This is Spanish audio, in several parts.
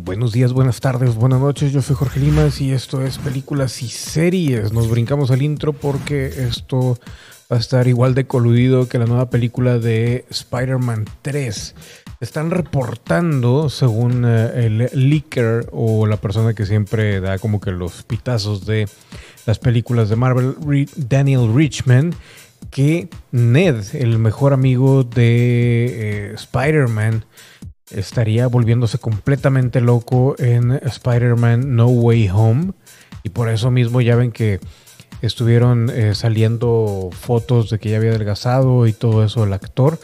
Buenos días, buenas tardes, buenas noches. Yo soy Jorge Limas y esto es Películas y Series. Nos brincamos al intro porque esto va a estar igual de coludido que la nueva película de Spider-Man 3. Están reportando, según eh, el leaker o la persona que siempre da como que los pitazos de las películas de Marvel, Daniel Richman, que Ned, el mejor amigo de eh, Spider-Man, estaría volviéndose completamente loco en Spider-Man No Way Home. Y por eso mismo ya ven que estuvieron eh, saliendo fotos de que ya había adelgazado y todo eso el actor.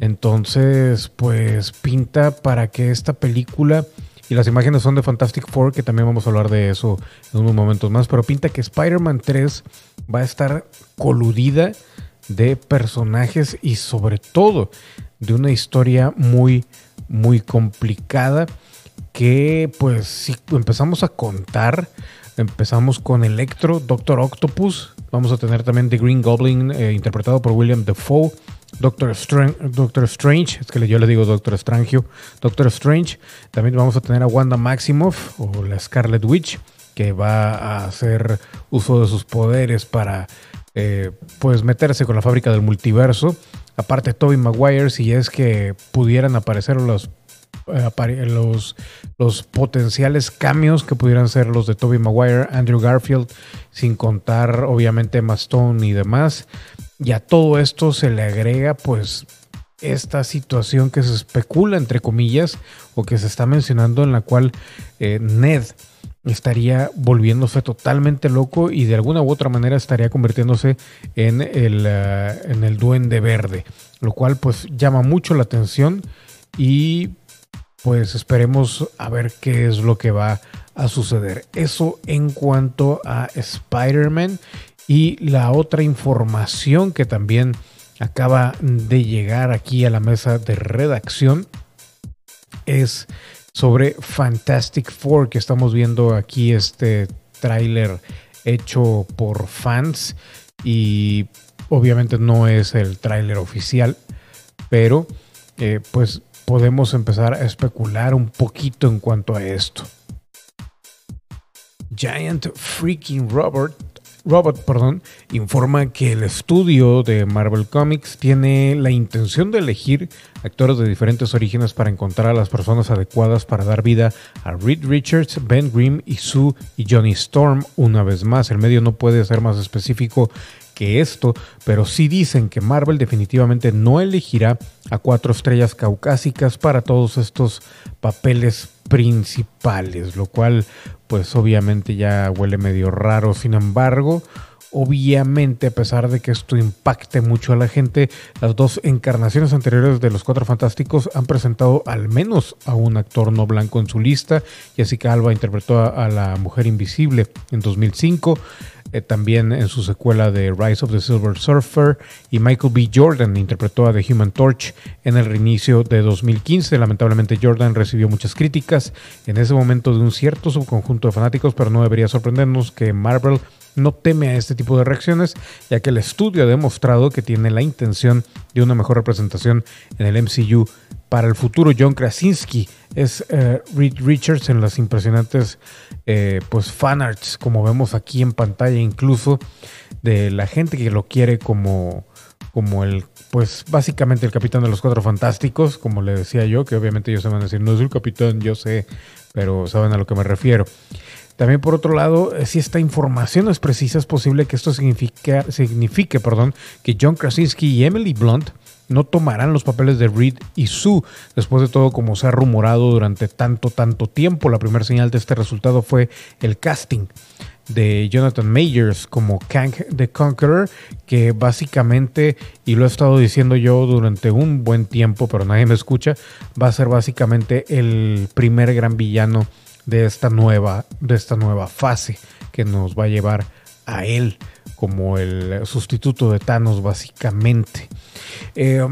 Entonces, pues pinta para que esta película, y las imágenes son de Fantastic Four, que también vamos a hablar de eso en unos momentos más, pero pinta que Spider-Man 3 va a estar coludida de personajes y sobre todo de una historia muy, muy complicada que pues si empezamos a contar, empezamos con Electro, Doctor Octopus, vamos a tener también The Green Goblin eh, interpretado por William Defoe, Doctor Strange, Doctor Strange, es que yo le digo Doctor Strange, Doctor Strange, también vamos a tener a Wanda Maximoff o la Scarlet Witch que va a hacer uso de sus poderes para eh, pues meterse con la fábrica del multiverso. Aparte Toby Maguire, si es que pudieran aparecer los, eh, los, los potenciales cambios que pudieran ser los de Toby Maguire, Andrew Garfield, sin contar obviamente Mastone y demás. Y a todo esto se le agrega pues esta situación que se especula entre comillas o que se está mencionando en la cual eh, Ned estaría volviéndose totalmente loco y de alguna u otra manera estaría convirtiéndose en el, eh, en el duende verde, lo cual pues llama mucho la atención y pues esperemos a ver qué es lo que va a suceder. Eso en cuanto a Spider-Man y la otra información que también acaba de llegar aquí a la mesa de redacción es sobre Fantastic Four, que estamos viendo aquí este tráiler hecho por fans y obviamente no es el tráiler oficial, pero eh, pues podemos empezar a especular un poquito en cuanto a esto. Giant Freaking Robert Robot perdón, informa que el estudio de Marvel Comics tiene la intención de elegir actores de diferentes orígenes para encontrar a las personas adecuadas para dar vida a Reed Richards, Ben Grimm y Sue y Johnny Storm. Una vez más, el medio no puede ser más específico que esto, pero sí dicen que Marvel definitivamente no elegirá a cuatro estrellas caucásicas para todos estos papeles principales, lo cual pues obviamente ya huele medio raro. Sin embargo, obviamente a pesar de que esto impacte mucho a la gente, las dos encarnaciones anteriores de los Cuatro Fantásticos han presentado al menos a un actor no blanco en su lista. Jessica Alba interpretó a, la Mujer Invisible en 2005. Eh, también en su secuela de Rise of the Silver Surfer, y Michael B. Jordan interpretó a The Human Torch en el reinicio de 2015. Lamentablemente Jordan recibió muchas críticas en ese momento de un cierto subconjunto de fanáticos, pero no debería sorprendernos que Marvel no teme a este tipo de reacciones, ya que el estudio ha demostrado que tiene la intención de una mejor representación en el MCU para el futuro. John Krasinski es eh, Reed Richards en las impresionantes eh, pues fanarts, como vemos aquí en pantalla, incluso de la gente que lo quiere como, como el, pues básicamente el capitán de los cuatro fantásticos, como le decía yo, que obviamente ellos se van a decir, no es el capitán, yo sé, pero saben a lo que me refiero. También por otro lado, eh, si esta información es precisa, es posible que esto signifique, signifique perdón, que John Krasinski y Emily Blunt no tomarán los papeles de Reed y Sue. Después de todo, como se ha rumorado durante tanto, tanto tiempo, la primera señal de este resultado fue el casting de Jonathan Majors como Kang the Conqueror, que básicamente, y lo he estado diciendo yo durante un buen tiempo, pero nadie me escucha, va a ser básicamente el primer gran villano de esta nueva, de esta nueva fase que nos va a llevar a él como el sustituto de Thanos básicamente. Eh,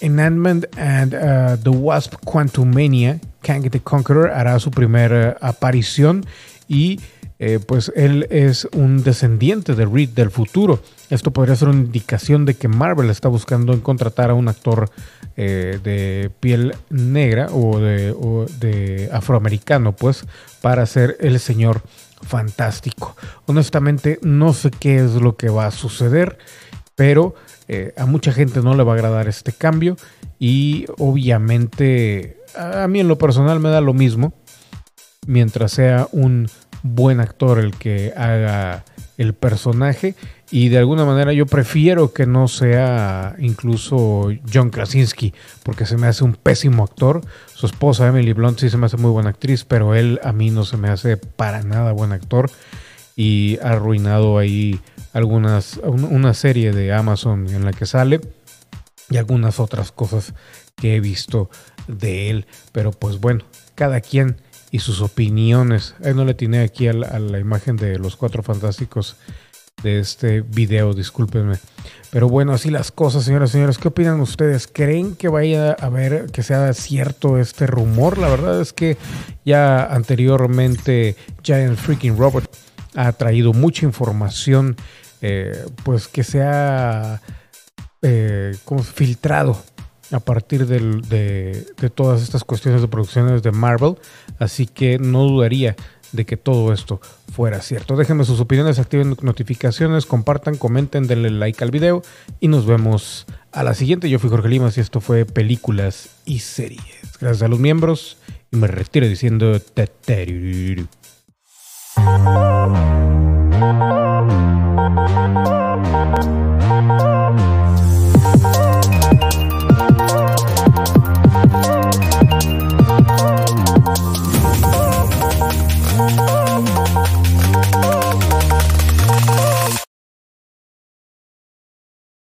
en Ant-Man and uh, the Wasp Quantum Mania, Kang the Conqueror hará su primera aparición y eh, pues él es un descendiente de Reed del futuro. Esto podría ser una indicación de que Marvel está buscando en contratar a un actor eh, de piel negra o de, afroamericano, pues, para ser el señor fantástico. Honestamente, no sé qué es lo que va a suceder, pero eh, a mucha gente no le va a agradar este cambio y obviamente a mí en lo personal me da lo mismo mientras sea un buen actor el que haga el personaje y de alguna manera yo prefiero que no sea incluso John Krasinski porque se me hace un pésimo actor. Su esposa Emily Blunt sí se me hace muy buena actriz, pero él a mí no se me hace para nada buen actor y ha arruinado ahí algunas una serie de Amazon en la que sale y algunas otras cosas que he visto de él, pero pues bueno, cada quien y sus opiniones. Ahí no le tiene aquí a la, imagen de los cuatro fantásticos de este video, discúlpenme. Pero bueno, así las cosas, señoras y señores. ¿Qué opinan ustedes? ¿Creen que vaya a ver que sea cierto este rumor? La verdad es que ya anteriormente Giant Freaking Robot ha traído mucha información, eh, pues que se ha eh, filtrado a partir de, todas estas cuestiones de producciones de Marvel, así que no dudaría de que todo esto fuera cierto. Déjenme sus opiniones, activen notificaciones, compartan, comenten, denle like al video y nos vemos a la siguiente. Yo fui Jorge Limas y esto fue Películas y Series. Gracias a los miembros y me retiro diciendo...